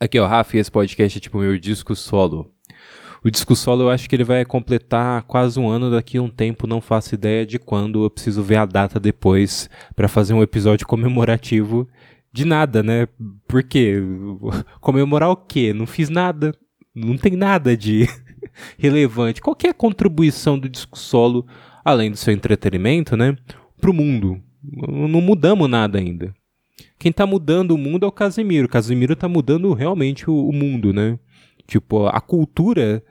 Aqui é o Rafa e esse podcast é tipo meu disco solo. O disco solo eu acho que ele vai completar quase um ano daqui a um tempo, não faço ideia de quando, eu preciso ver a data depois para fazer um episódio comemorativo de nada, né? Por quê? Comemorar o quê? Não fiz nada, não tem nada de relevante. Qualquer contribuição do disco solo, além do seu entretenimento, né? Pro mundo. Não mudamos nada ainda. Quem tá mudando o mundo é o Casemiro. O Casemiro tá mudando realmente o, o mundo, né? Tipo, a cultura,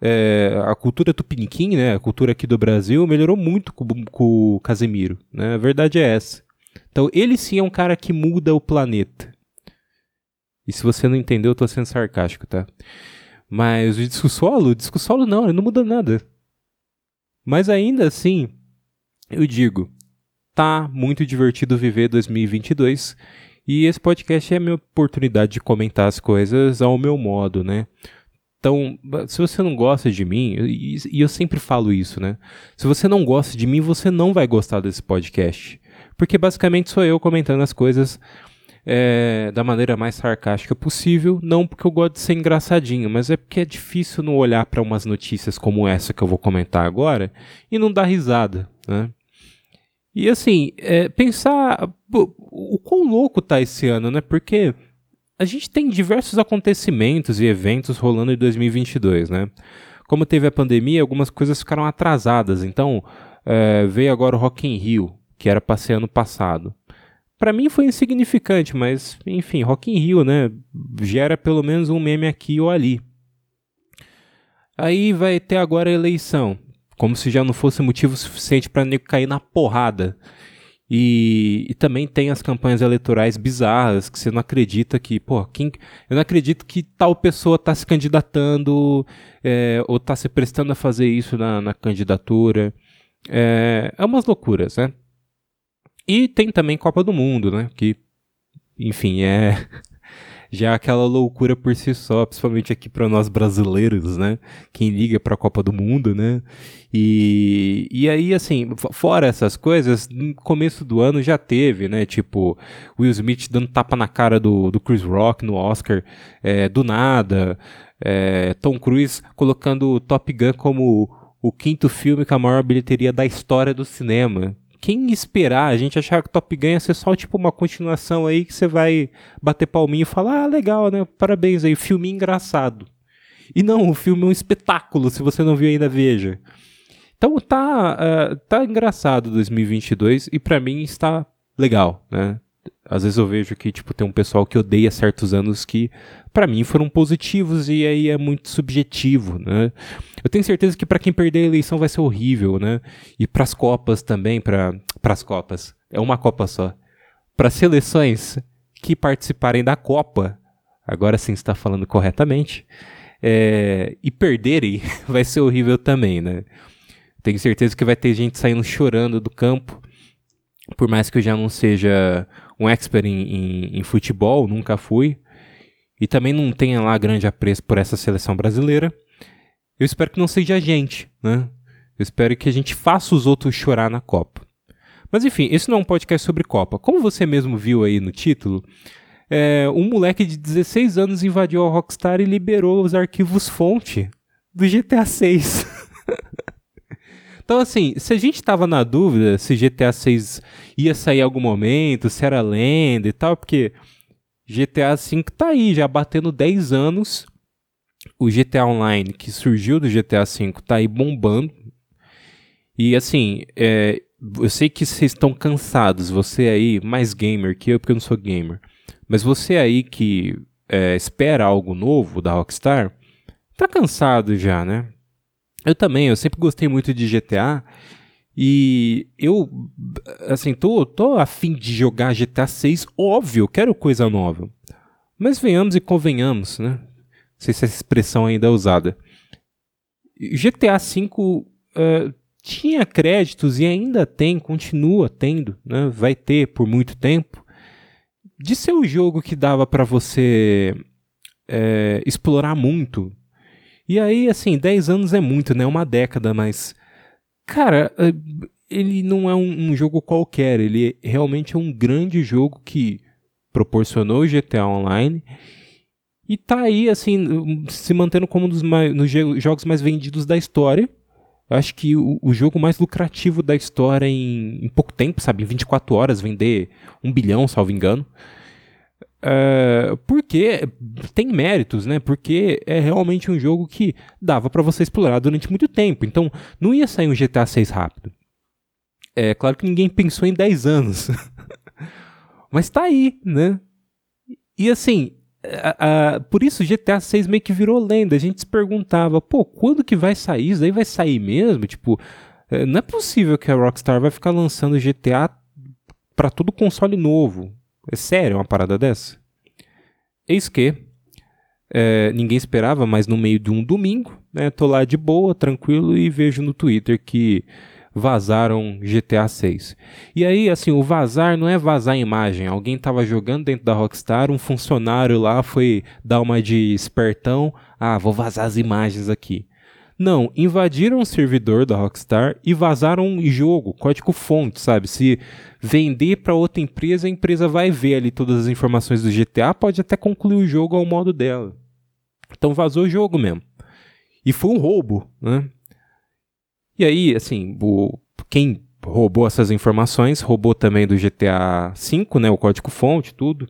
é, a cultura tupiniquim, né? A cultura aqui do Brasil melhorou muito com, com o Casemiro, né? A verdade é essa. Então, ele sim é um cara que muda o planeta. E se você não entendeu, eu tô sendo sarcástico, tá? Mas o disco solo, o disco solo não, ele não muda nada. Mas ainda assim, eu digo, tá muito divertido viver 2022 e esse podcast é a minha oportunidade de comentar as coisas ao meu modo, né? Então, se você não gosta de mim, e eu sempre falo isso, né? Se você não gosta de mim, você não vai gostar desse podcast. Porque basicamente sou eu comentando as coisas é, da maneira mais sarcástica possível. Não porque eu gosto de ser engraçadinho, mas é porque é difícil não olhar para umas notícias como essa que eu vou comentar agora e não dar risada, né? E assim, é, pensar o quão louco tá esse ano, né? Porque a gente tem diversos acontecimentos e eventos rolando em 2022, né? Como teve a pandemia, algumas coisas ficaram atrasadas. Então, é, veio agora o Rock in Rio, que era para ser ano passado. Para mim foi insignificante, mas enfim, Rock in Rio, né? Gera pelo menos um meme aqui ou ali. Aí vai ter agora a eleição. Como se já não fosse motivo suficiente para nego cair na porrada. E, e, também tem as campanhas eleitorais bizarras que você não acredita que, pô, quem, eu não acredito que tal pessoa está se candidatando é, ou está se prestando a fazer isso na, na candidatura. É, é umas loucuras, né? E tem também Copa do Mundo, né? Que, enfim, é já é aquela loucura por si só, principalmente aqui para nós brasileiros, né? Quem liga para a Copa do Mundo, né? E, e aí, assim, fora essas coisas, no começo do ano já teve, né? Tipo, Will Smith dando tapa na cara do, do Chris Rock no Oscar, é, do nada. É, Tom Cruise colocando Top Gun como o quinto filme com a maior bilheteria da história do cinema quem esperar, a gente achar que Top Gun ia ser só tipo uma continuação aí que você vai bater palminho e falar, ah, legal, né? Parabéns aí, filme engraçado. E não, o filme é um espetáculo, se você não viu ainda, veja. Então tá, uh, tá engraçado 2022 e para mim está legal, né? Às vezes eu vejo que tipo tem um pessoal que odeia certos anos que para mim foram positivos e aí é muito subjetivo, né? Eu tenho certeza que para quem perder a eleição vai ser horrível, né? E para as copas também, para as copas, é uma copa só. Para seleções que participarem da Copa, agora sim está falando corretamente, é, e perderem, vai ser horrível também, né? Tenho certeza que vai ter gente saindo chorando do campo, por mais que eu já não seja um expert em, em, em futebol, nunca fui, e também não tenha lá grande apreço por essa seleção brasileira, eu espero que não seja a gente, né? Eu espero que a gente faça os outros chorar na Copa. Mas enfim, esse não é um podcast sobre Copa. Como você mesmo viu aí no título, é, um moleque de 16 anos invadiu a Rockstar e liberou os arquivos fonte do GTA 6. Então, assim, se a gente tava na dúvida se GTA 6 ia sair em algum momento, se era lenda e tal, porque GTA V tá aí, já batendo 10 anos. O GTA Online, que surgiu do GTA V, tá aí bombando. E assim, é, eu sei que vocês estão cansados, você aí, mais gamer que eu, porque eu não sou gamer. Mas você aí que é, espera algo novo da Rockstar, tá cansado já, né? Eu também, eu sempre gostei muito de GTA. E eu, assim, tô, tô afim de jogar GTA 6, óbvio, quero coisa nova. Mas venhamos e convenhamos, né? Não sei se essa expressão ainda é usada. GTA V uh, eh, tinha créditos e ainda tem, continua tendo, né? vai ter por muito tempo, de ser o jogo que dava para você é, explorar muito. E aí, assim, 10 anos é muito, né? Uma década, mas Cara, eh, ele não é um, um, jogo qualquer, ele realmente é um grande jogo que proporcionou o GTA Online, E tá aí, assim, se mantendo como um dos mais, nos jogos mais vendidos da história. Acho que o, o, jogo mais lucrativo da história em, em, pouco tempo, sabe? Em 24 horas, vender um bilhão, salvo engano. Uh, porque tem méritos, né? Porque é realmente um jogo que dava para você explorar durante muito tempo. Então, não ia sair um GTA 6 rápido. É claro que ninguém pensou em 10 anos. Mas tá aí, né? E assim, a, a, por isso GTA 6 meio que virou lenda. A gente se perguntava, pô, quando que vai sair? Isso aí vai sair mesmo? Tipo, é, não é possível que a Rockstar vai ficar lançando GTA para todo console novo. É sério uma parada dessa? Eis que é, ninguém esperava, mas no meio de um domingo, né, tô lá de boa, tranquilo e vejo no Twitter que vazaram GTA 6. E aí, assim, o vazar não é vazar a imagem. Alguém estava jogando dentro da Rockstar, um funcionário lá foi dar uma de espertão, ah, vou vazar as imagens aqui. Não, invadiram o servidor da Rockstar e vazaram um jogo, código fonte, sabe? Se vender para outra empresa, a empresa vai ver ali todas as informações do GTA, pode até concluir o jogo ao modo dela. Então vazou o jogo mesmo. E foi um roubo, né? E aí, assim, o, quem roubou essas informações, roubou também do GTA V, né, o código-fonte, tudo.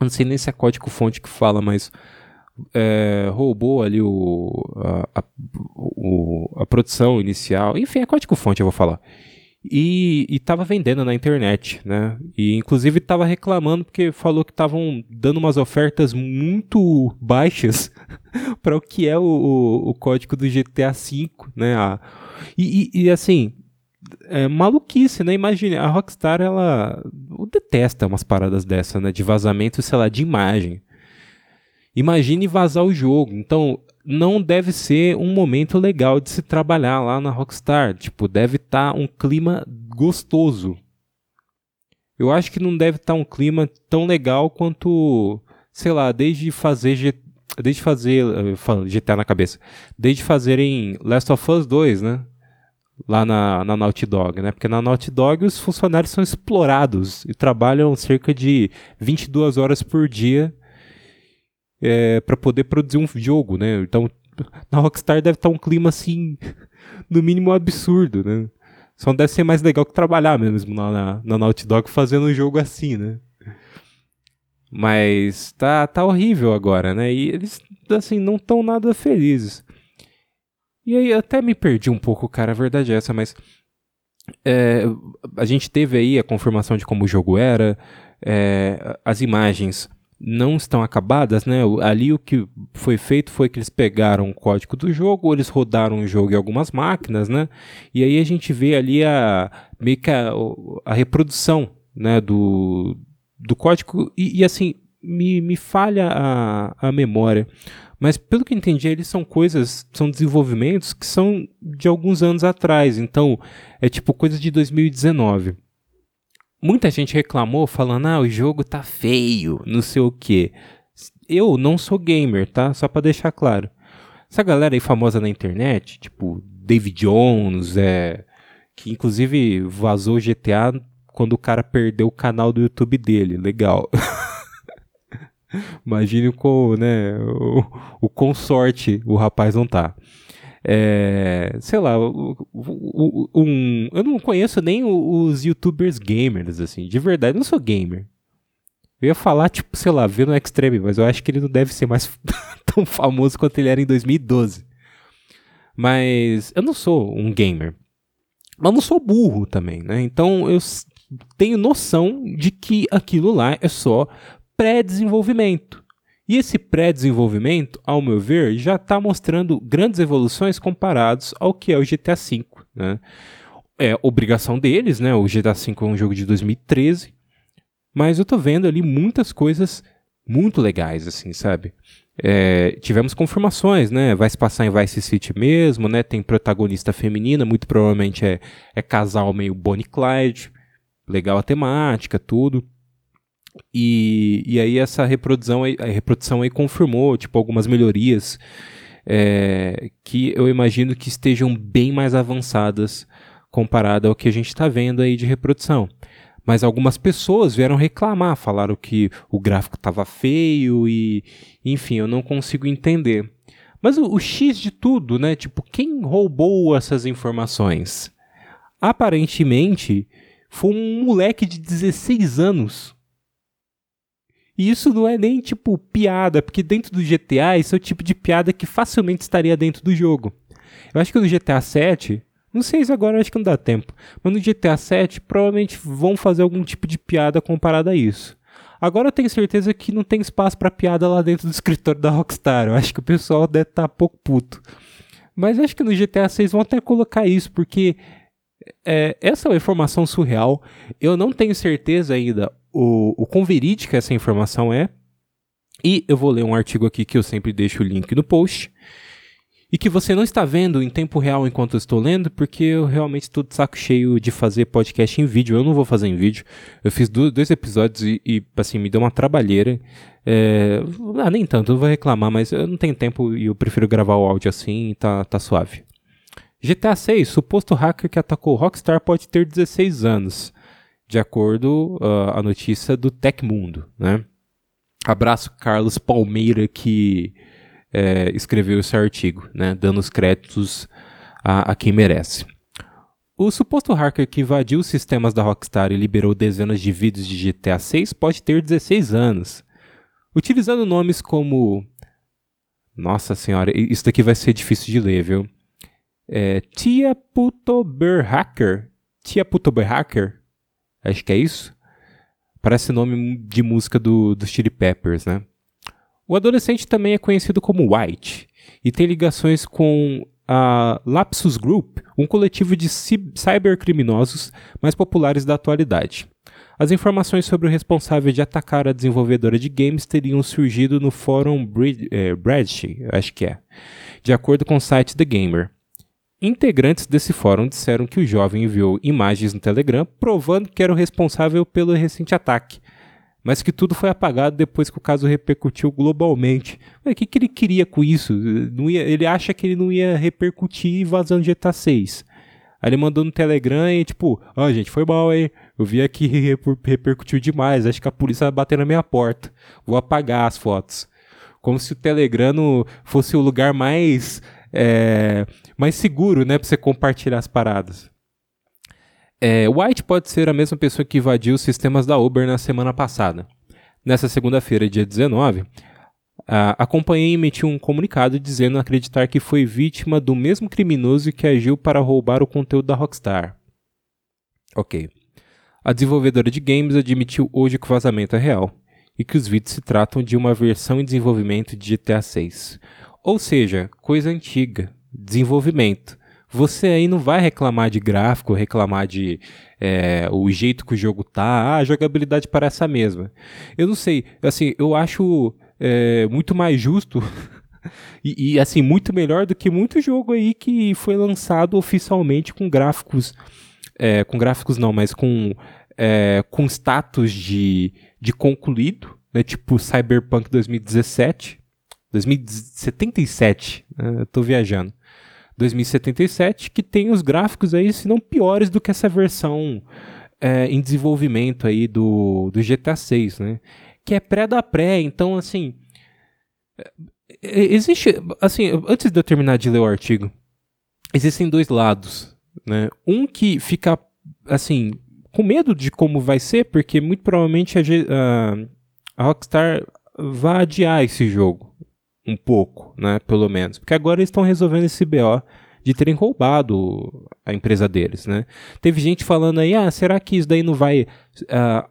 Não sei nem se é código-fonte que fala, mas é, roubou ali o a, a, o, a produção inicial. Enfim, é código-fonte, eu vou falar. E estava vendendo na internet, né? E inclusive estava reclamando porque falou que estavam dando umas ofertas muito baixas para o que é o, o, o, código do GTA V, né? A, e, e, e, assim, é maluquice, né? Imagine, a Rockstar, ela detesta umas paradas dessa, né? De vazamento, sei lá, de imagem. Imagine vazar o jogo. Então, não deve ser um momento legal de se trabalhar lá na Rockstar. Tipo, deve estar tá um clima gostoso. Eu acho que não deve estar tá um clima tão legal quanto, sei lá, desde fazer desde fazer GTA na cabeça, desde fazerem Last of Us 2, né? Lá na, na Naughty Dog, né? Porque na Naughty Dog os funcionários são explorados e trabalham cerca de 22 horas por dia é, para poder produzir um jogo, né? Então, na Rockstar deve estar um clima assim, no mínimo absurdo, né? Só deve ser mais legal que trabalhar mesmo na, na, na Naughty Dog fazendo um jogo assim, né? Mas tá, tá horrível agora, né? E eles, assim, não estão nada felizes. E aí até me perdi um pouco, cara, a verdade é essa, mas é, a gente teve aí a confirmação de como o jogo era, é, as imagens não estão acabadas, né? Ali o que foi feito foi que eles pegaram o código do jogo, eles rodaram o jogo em algumas máquinas, né? E aí a gente vê ali a meio que a, a reprodução, né? Do, do código e, e assim me, me falha a, a memória. Mas pelo que entendi, eles são coisas, são desenvolvimentos que são de alguns anos atrás. Então é tipo coisa de 2019 muita gente reclamou falando: "Ah, o jogo tá feio, não sei o quê". Eu não sou gamer, tá? Só para deixar claro. Essa galera aí famosa na internet, tipo David Jones, é que inclusive vazou GTA quando o cara perdeu o canal do YouTube dele. Legal. Imagine com, né, o, o consorte o rapaz não tá. É, sei lá, um, eu não conheço nem os youtubers gamers, assim, de verdade, eu não sou gamer. Eu ia falar, tipo, sei lá, ver no Extreme, mas eu acho que ele não deve ser mais tão famoso quanto ele era em 2012. Mas eu não sou um gamer. Mas não sou burro também, né? Então eu tenho noção de que aquilo lá é só pré-desenvolvimento. E esse pré-desenvolvimento, ao meu ver, já está mostrando grandes evoluções comparados ao que é o GTA V. Né? É obrigação deles, né? O GTA V é um jogo de 2013, mas eu estou vendo ali muitas coisas muito legais, assim, sabe? É, tivemos confirmações, né? Vai se passar em Vice City mesmo, né? Tem protagonista feminina, muito provavelmente é, é casal meio Bonnie Clyde. Legal a temática, tudo. E, e aí essa reprodução aí, a reprodução aí confirmou tipo algumas melhorias é, que eu imagino que estejam bem mais avançadas comparado ao que a gente está vendo aí de reprodução. Mas algumas pessoas vieram reclamar, falaram que o gráfico estava feio e, enfim, eu não consigo entender. Mas o, o, X de tudo, né? Tipo, quem roubou essas informações? Aparentemente, foi um moleque de 16 anos. E isso não é nem tipo piada, porque dentro do GTA isso é o tipo de piada que facilmente estaria dentro do jogo. Eu acho que no GTA 7 não sei se agora acho que não dá tempo. Mas no GTA 7 provavelmente vão fazer algum tipo de piada comparada a isso. Agora eu tenho certeza que não tem espaço para piada lá dentro do escritório da Rockstar. Eu acho que o pessoal deve estar tá pouco puto. Mas acho que no GTA 6 vão até colocar isso, porque é, essa é uma informação surreal. Eu não tenho certeza ainda o, o quão verídica essa informação é. E eu vou ler um artigo aqui que eu sempre deixo o link no post e que você não está vendo em tempo real enquanto eu estou lendo, porque eu realmente estou de saco cheio de fazer podcast em vídeo. Eu não vou fazer em vídeo. Eu fiz dois episódios e, e assim, me deu uma trabalheira. É, ah, nem tanto, não vou reclamar, mas eu não tenho tempo e eu prefiro gravar o áudio assim e tá, tá suave. GTA 6, suposto hacker que atacou Rockstar pode ter 16 anos, de acordo uh, a notícia do Tecmundo, né? Abraço Carlos Palmeira que é, escreveu esse artigo, né, dando os créditos a, a quem merece. O suposto hacker que invadiu os sistemas da Rockstar e liberou dezenas de vídeos de GTA 6 pode ter 16 anos. Utilizando nomes como. Nossa senhora, isso daqui vai ser difícil de ler, viu? É, Tia Putober Hacker. Tia Putober Hacker. Acho que é isso. Parece nome de música do, dos Chili Peppers, né? O adolescente também é conhecido como White e tem ligações com a Lapsus Group, um coletivo de cybercriminosos mais populares da atualidade. As informações sobre o responsável de atacar a desenvolvedora de games teriam surgido no fórum Bradshi, é, acho que é, de acordo com o site The Gamer. Integrantes desse fórum disseram que o jovem enviou imagens no Telegram provando que era o responsável pelo recente ataque, mas que tudo foi apagado depois que o caso repercutiu globalmente. O que, que ele queria com isso? Ia, ele acha que ele não ia repercutir vazando GTA 6. Aí ele mandou no Telegram e tipo, ó, oh, gente, foi mal, hein? Eu vi aqui repercutiu demais, acho que a polícia vai bater na minha porta. Vou apagar as fotos. Como se o Telegram fosse o lugar mais, é, mais seguro, né, pra você compartilhar as paradas. É, White pode ser a mesma pessoa que invadiu os sistemas da Uber na semana passada. Nessa segunda-feira, dia 19, a, a companhia emitiu um comunicado dizendo acreditar que foi vítima do mesmo criminoso que agiu para roubar o conteúdo da Rockstar. Ok. A desenvolvedora de games admitiu hoje que o vazamento é real e que os vídeos se tratam de uma versão em desenvolvimento de GTA 6. Ou seja, coisa antiga, desenvolvimento. Você aí não vai reclamar de gráfico, reclamar de é, o jeito que o jogo tá, ah, a jogabilidade parece a mesma. Eu não sei, assim, eu acho é, muito mais justo e, e, assim, muito melhor do que muito jogo aí que foi lançado oficialmente com gráficos, é, com gráficos não, mas com, é, com status de, de concluído, né, tipo Cyberpunk 2017, 2077, né, eu tô viajando. 2077, que tem os gráficos aí, se não piores do que essa versão é, em desenvolvimento aí do, do GTA 6, né? Que é pré da pré, então assim. É, é, existe. Assim, antes de eu terminar de ler o artigo, existem dois lados, né? Um que fica, assim, com medo de como vai ser, porque muito provavelmente a, a Rockstar vai adiar esse jogo um pouco, né, pelo menos. Porque agora eles estão resolvendo esse BO de terem roubado a empresa deles, né. Teve gente falando aí, ah, será que isso daí não vai uh,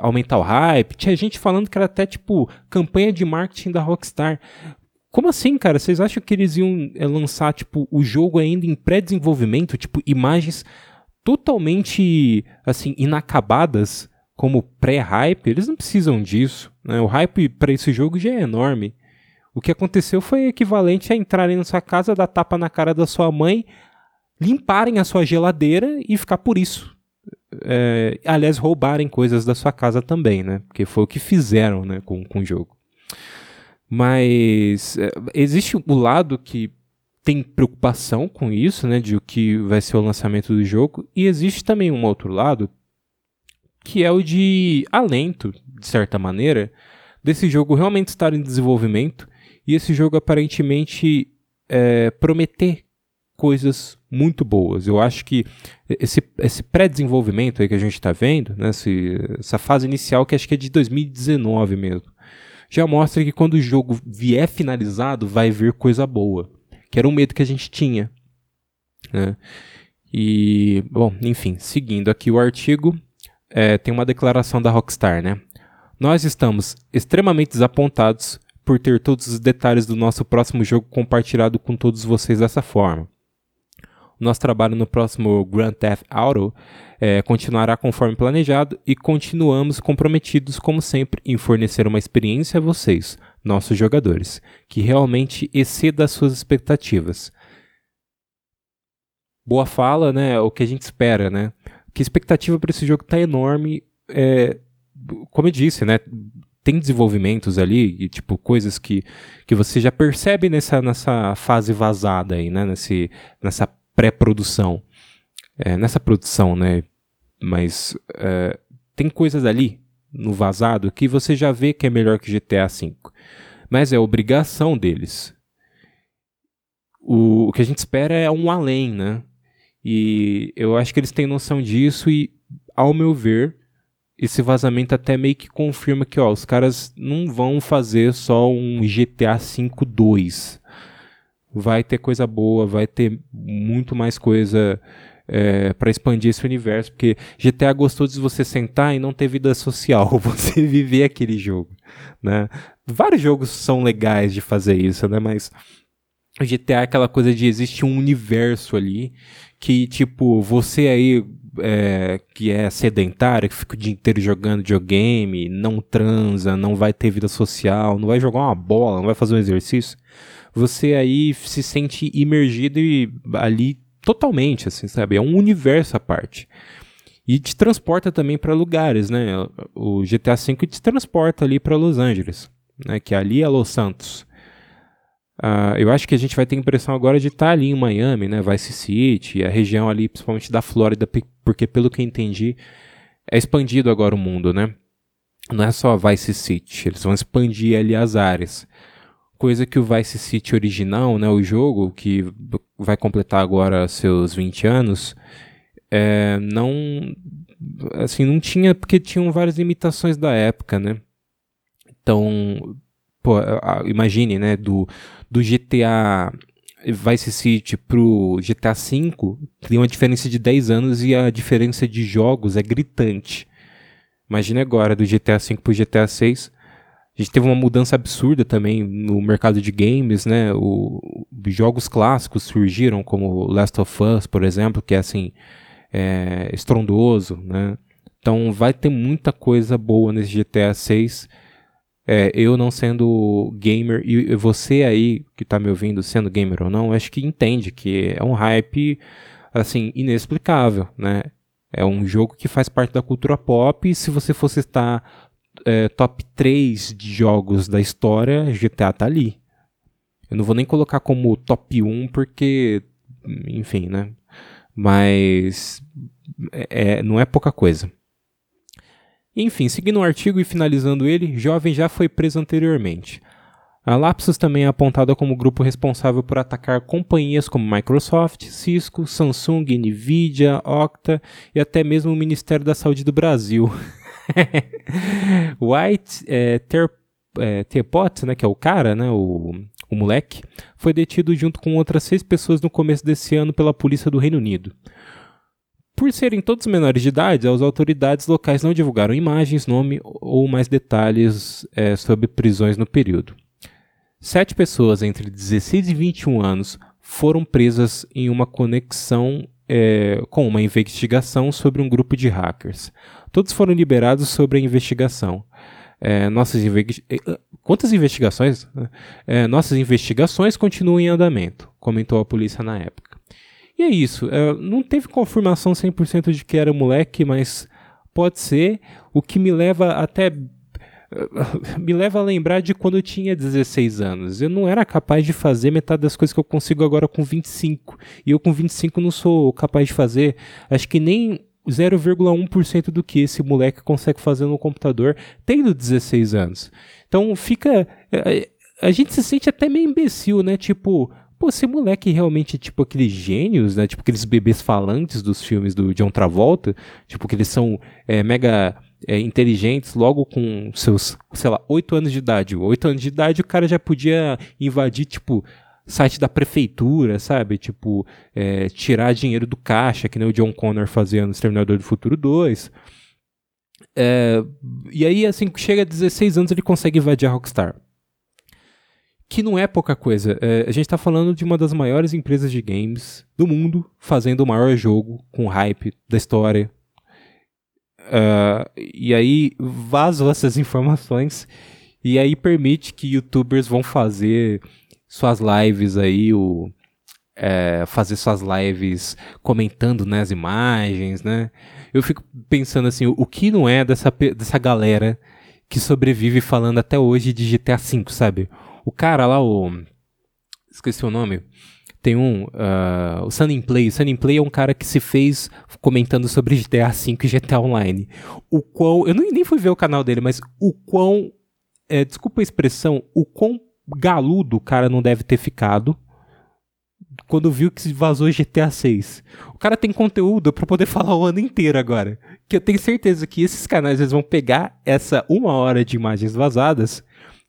aumentar o hype? Tinha gente falando que era até, tipo, campanha de marketing da Rockstar. Como assim, cara? Vocês acham que eles iam é, lançar, tipo, o jogo ainda em pré-desenvolvimento? Tipo, imagens totalmente, assim, inacabadas como pré-hype? Eles não precisam disso, né? O hype para esse jogo já é enorme. O que aconteceu foi equivalente a entrarem na sua casa, dar tapa na cara da sua mãe, limparem a sua geladeira e ficar por isso. É, aliás, roubarem coisas da sua casa também, né? Porque foi o que fizeram né, com, com o jogo. Mas é, existe o lado que tem preocupação com isso, né? De o que vai ser o lançamento do jogo. E existe também um outro lado que é o de alento, de certa maneira, desse jogo realmente estar em desenvolvimento e esse jogo aparentemente é, prometer coisas muito boas. Eu acho que esse, esse pré-desenvolvimento aí que a gente está vendo, né, esse, essa fase inicial que acho que é de 2019 mesmo, já mostra que quando o jogo vier finalizado vai vir coisa boa, que era um medo que a gente tinha. Né? E, bom, enfim, seguindo aqui o artigo, é, tem uma declaração da Rockstar, né? Nós estamos extremamente desapontados por ter todos os detalhes do nosso próximo jogo compartilhado com todos vocês dessa forma. Nosso trabalho no próximo Grand Theft Auto é, continuará conforme planejado e continuamos comprometidos, como sempre, em fornecer uma experiência a vocês, nossos jogadores, que realmente exceda as suas expectativas. Boa fala, né? É o que a gente espera, né? Que expectativa para esse jogo está enorme. É, como eu disse, né? Tem desenvolvimentos ali, e, tipo, coisas que, que você já percebe nessa, nessa fase vazada aí, né? Nesse, nessa pré-produção. É, nessa produção, né? Mas é, tem coisas ali no vazado que você já vê que é melhor que GTA V. Mas é obrigação deles. O, o que a gente espera é um além, né? E eu acho que eles têm noção disso e, ao meu ver, esse vazamento até meio que confirma que ó, os caras não vão fazer só um GTA V 2. Vai ter coisa boa, vai ter muito mais coisa é, para expandir esse universo, porque GTA gostou de você sentar e não ter vida social, você viver aquele jogo, né? Vários jogos são legais de fazer isso, né? Mas GTA é aquela coisa de existe um universo ali que, tipo, você aí é, que é sedentário, que fica o dia inteiro jogando videogame, não transa, não vai ter vida social, não vai jogar uma bola, não vai fazer um exercício, você aí se sente imergido e, ali totalmente, assim, sabe? É um universo à parte. E te transporta também para lugares, né? O GTA V te transporta ali para Los Angeles, né? Que ali é Los Santos. Uh, eu acho que a gente vai ter a impressão agora de estar tá ali em Miami, né, Vice City, a região ali, principalmente da Flórida, porque pelo que entendi, é expandido agora o mundo, né? Não é só Vice City, eles vão expandir ali as áreas. Coisa que o Vice City original, né, o jogo, que vai completar agora seus 20 anos, é, não, assim, não tinha, porque tinham várias limitações da época, né? Então, pô, imagine, né, do, do GTA Vice City pro GTA V tem uma diferença de 10 anos e a diferença de jogos é gritante. Imagine agora do GTA V pro GTA 6. A gente teve uma mudança absurda também no mercado de games, né? O, jogos clássicos surgiram, como Last of Us, por exemplo, que é assim, é, estrondoso, né? Então vai ter muita coisa boa nesse GTA 6 é, eu não sendo gamer, e você aí que está me ouvindo sendo gamer ou não, acho que entende que é um hype, assim, inexplicável, né? É um jogo que faz parte da cultura pop, e se você fosse estar é, top 3 de jogos da história, GTA tá ali. Eu não vou nem colocar como top 1, porque, enfim, né? Mas é, é não é pouca coisa. Enfim, seguindo o artigo e finalizando ele, Jovem já foi preso anteriormente. A Lapsus também é apontada como grupo responsável por atacar companhias como Microsoft, Cisco, Samsung, Nvidia, Okta e até mesmo o Ministério da Saúde do Brasil. White é, Ter, é, né, que é o cara, né, o, o moleque, foi detido junto com outras seis pessoas no começo desse ano pela polícia do Reino Unido. Por serem todos menores de idade, as autoridades locais não divulgaram imagens, nome ou mais detalhes é, sobre prisões no período. Sete pessoas entre 16 e 21 anos foram presas em uma conexão é, com uma investigação sobre um grupo de hackers. Todos foram liberados sobre a investigação. É, nossas Quantas investigações? É, nossas investigações continuam em andamento, comentou a polícia na época. E é isso. É, não teve confirmação 100% de que era moleque, mas pode ser. O que me leva até. Me leva a lembrar de quando eu tinha 16 anos. Eu não era capaz de fazer metade das coisas que eu consigo agora com 25. E eu com 25 não sou capaz de fazer. Acho que nem 0,1% do que esse moleque consegue fazer no computador tendo 16 anos. Então fica. É, a gente se sente até meio imbecil, né? Tipo, pô, esse moleque realmente, tipo, aqueles gênios, né? Tipo, aqueles bebês falantes dos filmes do John Travolta, tipo, que eles são é, mega é, inteligentes logo com seus, sei lá, 8 anos de idade. 8 anos de idade o cara já podia invadir, tipo, site da prefeitura, sabe? Tipo, é, tirar dinheiro do caixa, que nem o John Connor fazia no Exterminador do Futuro 2. É, e aí, assim, chega a 16 anos ele consegue invadir a Rockstar. Que não é pouca coisa. É, a gente está falando de uma das maiores empresas de games do mundo, fazendo o maior jogo com hype da história. Uh, e aí vazam essas informações e aí permite que youtubers vão fazer suas lives aí, o, é, fazer suas lives comentando né, as imagens, né? Eu fico pensando assim, o, o que não é dessa, dessa galera que sobrevive falando até hoje de GTA V, sabe? O cara lá, o. Esqueci o nome. Tem um. Uh, o Sun Play. O Sun Play é um cara que se fez comentando sobre GTA V e GTA Online. O quão. Eu nem, nem fui ver o canal dele, mas o quão. É, desculpa a expressão. O quão galudo o cara não deve ter ficado quando viu que vazou GTA 6. O cara tem conteúdo para poder falar o ano inteiro agora. Que eu tenho certeza que esses canais eles vão pegar essa uma hora de imagens vazadas,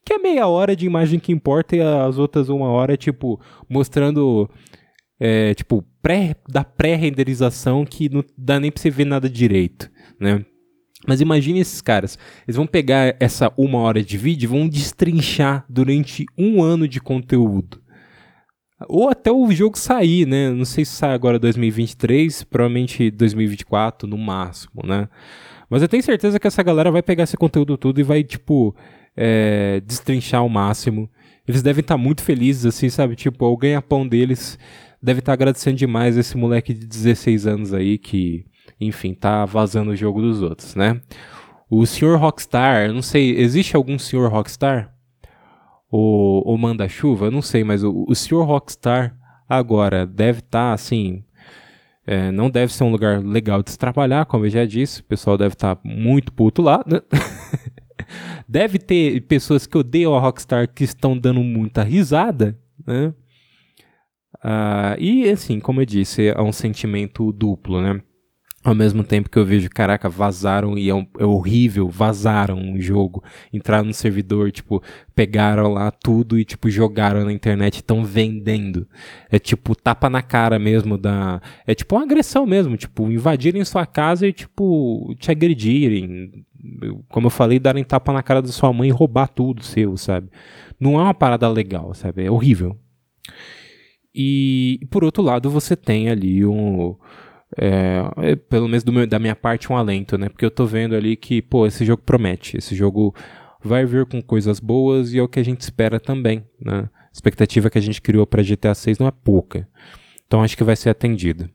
que é meia hora de imagem que importa, e as outras uma hora, tipo, mostrando. É, tipo, pré, da pré-renderização que não dá nem pra você ver nada direito, né? Mas imagine esses caras, eles vão pegar essa uma hora de vídeo e vão destrinchar durante um ano de conteúdo. Ou até o jogo sair, né? Não sei se sai agora 2023, provavelmente 2024 no máximo, né? Mas eu tenho certeza que essa galera vai pegar esse conteúdo tudo e vai, tipo, é, destrinchar ao máximo. Eles devem estar tá muito felizes, assim, sabe? Tipo, o ganha-pão deles deve estar tá agradecendo demais esse moleque de 16 anos aí que enfim, tá vazando o jogo dos outros, né? O Sr. Rockstar, não sei, existe algum Sr. Rockstar? O, o Manda-Chuva? Não sei, mas o, o Sr. Rockstar agora deve estar tá, assim. É, não deve ser um lugar legal de se trabalhar, como eu já disse. O pessoal deve estar tá muito puto lá. Deve ter pessoas que odeiam a Rockstar que estão dando muita risada, né? Uh, e assim, como eu disse, é um sentimento duplo, né? Ao mesmo tempo que eu vejo, caraca, vazaram e é, um, é horrível, vazaram um jogo, entraram no servidor, tipo, pegaram lá tudo e, tipo, jogaram na internet estão vendendo. É tipo, tapa na cara mesmo da. É tipo uma agressão mesmo, tipo, invadirem sua casa e, tipo, te agredirem. Como eu falei, darem tapa na cara da sua mãe e roubar tudo seu, sabe? Não é uma parada legal, sabe? É horrível. E, por outro lado, você tem ali um é, é, pelo menos meu, da minha parte, um alento, né? Porque eu tô vendo ali que, pô, esse jogo promete. Esse jogo vai vir com coisas boas e é o que a gente espera também, né? A expectativa que a gente criou para GTA 6 não é pouca. Então acho que vai ser atendida.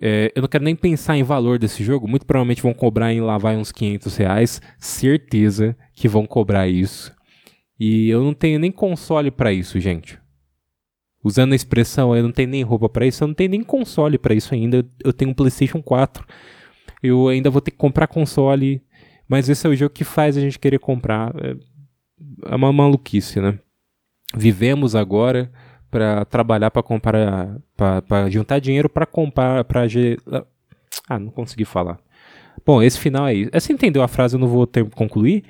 É, eu não quero nem pensar em valor desse jogo. Muito provavelmente vão cobrar em lá vai uns 500 reais. Certeza que vão cobrar isso. E eu não tenho nem console para isso, gente usando a expressão, eu não tenho nem roupa para isso, eu não tenho nem console para isso ainda. Eu tenho um PlayStation 4. Eu ainda vou ter que comprar console, mas esse é o jogo que faz a gente querer comprar. É, é uma maluquice, né? Vivemos agora para trabalhar para comprar, para juntar dinheiro para comprar, para ah, não consegui falar. Bom, esse final é isso. Você entendeu a frase? Eu não vou ter concluir.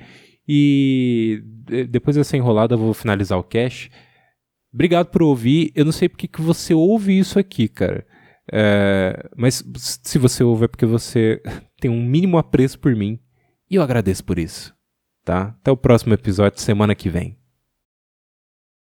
E depois dessa enrolada eu vou finalizar o cache. Obrigado por ouvir. Eu não sei porque que você ouve isso aqui, cara. É, mas se você ouve é porque você tem um mínimo apreço por mim. E eu agradeço por isso. Tá? Até o próximo episódio, semana que vem.